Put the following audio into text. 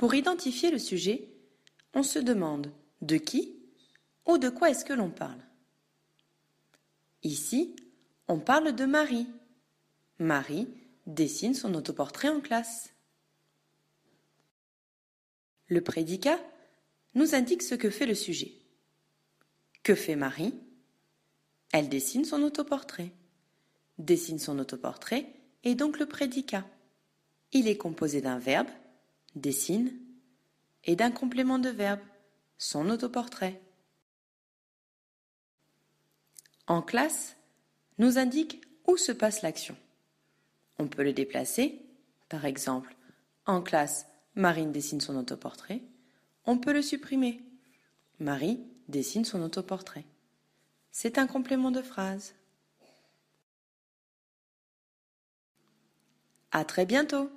Pour identifier le sujet, on se demande de qui ou de quoi est-ce que l'on parle. Ici, on parle de Marie. Marie dessine son autoportrait en classe. Le prédicat nous indique ce que fait le sujet. Que fait Marie? Elle dessine son autoportrait. Dessine son autoportrait est donc le prédicat. Il est composé d'un verbe, dessine, et d'un complément de verbe, son autoportrait. En classe, nous indique où se passe l'action. On peut le déplacer, par exemple, en classe, Marine dessine son autoportrait. On peut le supprimer. Marie dessine son autoportrait. C'est un complément de phrase. À très bientôt!